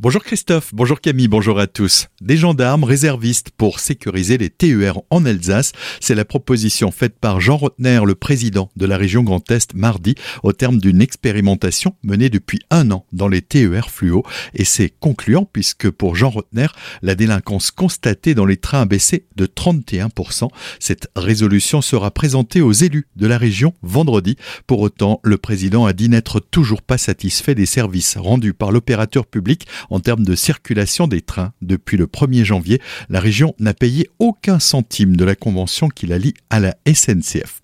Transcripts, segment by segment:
Bonjour Christophe, bonjour Camille, bonjour à tous. Des gendarmes réservistes pour sécuriser les TER en Alsace, c'est la proposition faite par Jean Rotner, le président de la région Grand Est, mardi, au terme d'une expérimentation menée depuis un an dans les TER fluo. Et c'est concluant puisque pour Jean Rotner, la délinquance constatée dans les trains a baissé de 31%. Cette résolution sera présentée aux élus de la région vendredi. Pour autant, le président a dit n'être toujours pas satisfait des services rendus par l'opérateur public en termes de circulation des trains. Depuis le 1er janvier, la région n'a payé aucun centime de la convention qui la lie à la SNCF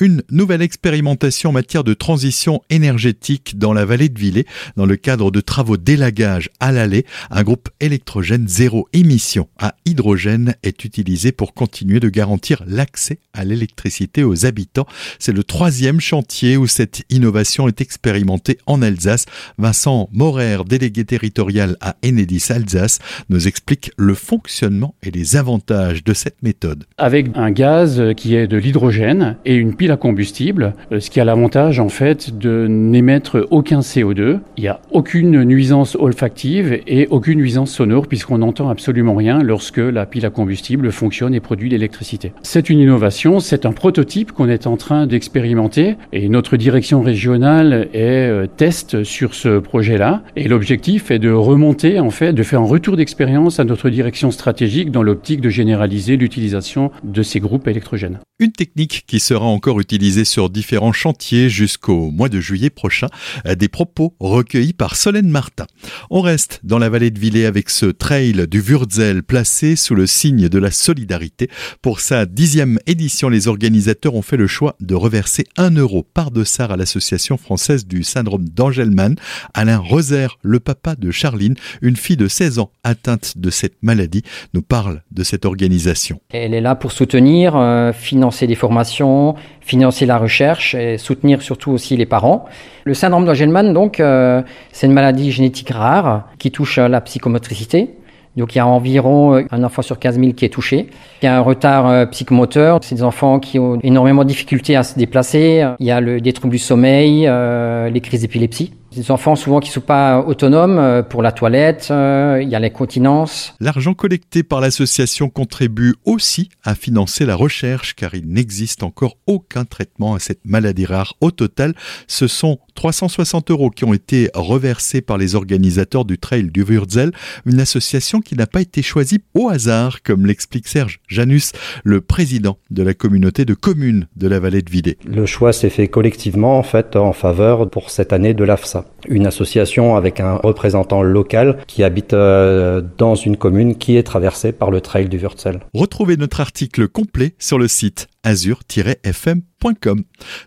une nouvelle expérimentation en matière de transition énergétique dans la vallée de Villers dans le cadre de travaux d'élagage à l'allée. Un groupe électrogène zéro émission à hydrogène est utilisé pour continuer de garantir l'accès à l'électricité aux habitants. C'est le troisième chantier où cette innovation est expérimentée en Alsace. Vincent Morer, délégué territorial à Enedis Alsace, nous explique le fonctionnement et les avantages de cette méthode. Avec un gaz qui est de l'hydrogène et une pile à combustible, euh, ce qui a l'avantage en fait de n'émettre aucun CO2. Il n'y a aucune nuisance olfactive et aucune nuisance sonore puisqu'on n'entend absolument rien lorsque la pile à combustible fonctionne et produit l'électricité. C'est une innovation, c'est un prototype qu'on est en train d'expérimenter et notre direction régionale est euh, test sur ce projet-là et l'objectif est de remonter en fait, de faire un retour d'expérience à notre direction stratégique dans l'optique de généraliser l'utilisation de ces groupes électrogènes. Une technique qui sera encore utilisée sur différents chantiers jusqu'au mois de juillet prochain. Des propos recueillis par Solène Martin. On reste dans la vallée de Villers avec ce trail du Wurzel placé sous le signe de la solidarité. Pour sa dixième édition, les organisateurs ont fait le choix de reverser un euro par dossard à l'association française du syndrome d'Angelman. Alain Roser, le papa de Charline, une fille de 16 ans atteinte de cette maladie, nous parle de cette organisation. Elle est là pour soutenir, euh, financer des formations, financer la recherche et soutenir surtout aussi les parents. Le syndrome d'Angelman, donc, euh, c'est une maladie génétique rare qui touche la psychomotricité. Donc il y a environ euh, un enfant sur 15 000 qui est touché. Il y a un retard euh, psychomoteur. C'est des enfants qui ont énormément de difficultés à se déplacer. Il y a des troubles du sommeil, les crises d'épilepsie. Des enfants souvent qui ne sont pas autonomes euh, pour la toilette, euh, il y a l'incontinence. L'argent collecté par l'association contribue aussi à financer la recherche car il n'existe encore aucun traitement à cette maladie rare. Au total, ce sont 360 euros qui ont été reversés par les organisateurs du Trail du Wurzel, une association qui n'a pas été choisie au hasard, comme l'explique Serge Janus, le président de la communauté de communes de la vallée de Villers. Le choix s'est fait collectivement en fait en faveur pour cette année de l'AFSA une association avec un représentant local qui habite euh, dans une commune qui est traversée par le trail du Wurzel. Retrouvez notre article complet sur le site azur-fm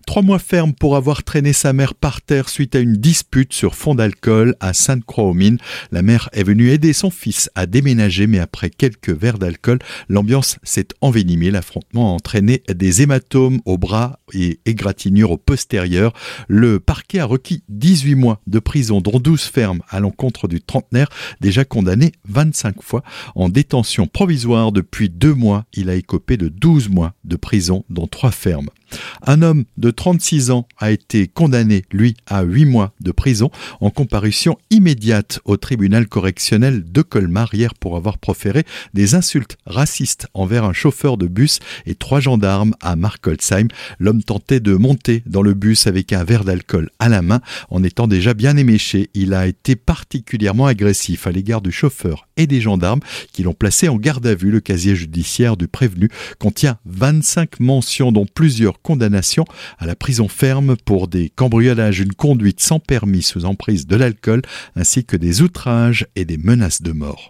Trois mois ferme pour avoir traîné sa mère par terre suite à une dispute sur fond d'alcool à Sainte-Croix-aux-Mines. La mère est venue aider son fils à déménager, mais après quelques verres d'alcool, l'ambiance s'est envenimée. L'affrontement a entraîné des hématomes au bras et égratignures au postérieur. Le parquet a requis 18 mois de prison, dont 12 fermes à l'encontre du trentenaire, déjà condamné 25 fois en détention provisoire depuis deux mois. Il a écopé de 12 mois de prison, dont trois fermes. Un homme de 36 ans a été condamné, lui, à 8 mois de prison en comparution immédiate au tribunal correctionnel de Colmar hier pour avoir proféré des insultes racistes envers un chauffeur de bus et trois gendarmes à Markolsheim. L'homme tentait de monter dans le bus avec un verre d'alcool à la main en étant déjà bien éméché. Il a été particulièrement agressif à l'égard du chauffeur et des gendarmes qui l'ont placé en garde à vue. Le casier judiciaire du prévenu contient 25 mentions dont plusieurs condamnation à la prison ferme pour des cambriolages, une conduite sans permis sous emprise de l'alcool, ainsi que des outrages et des menaces de mort.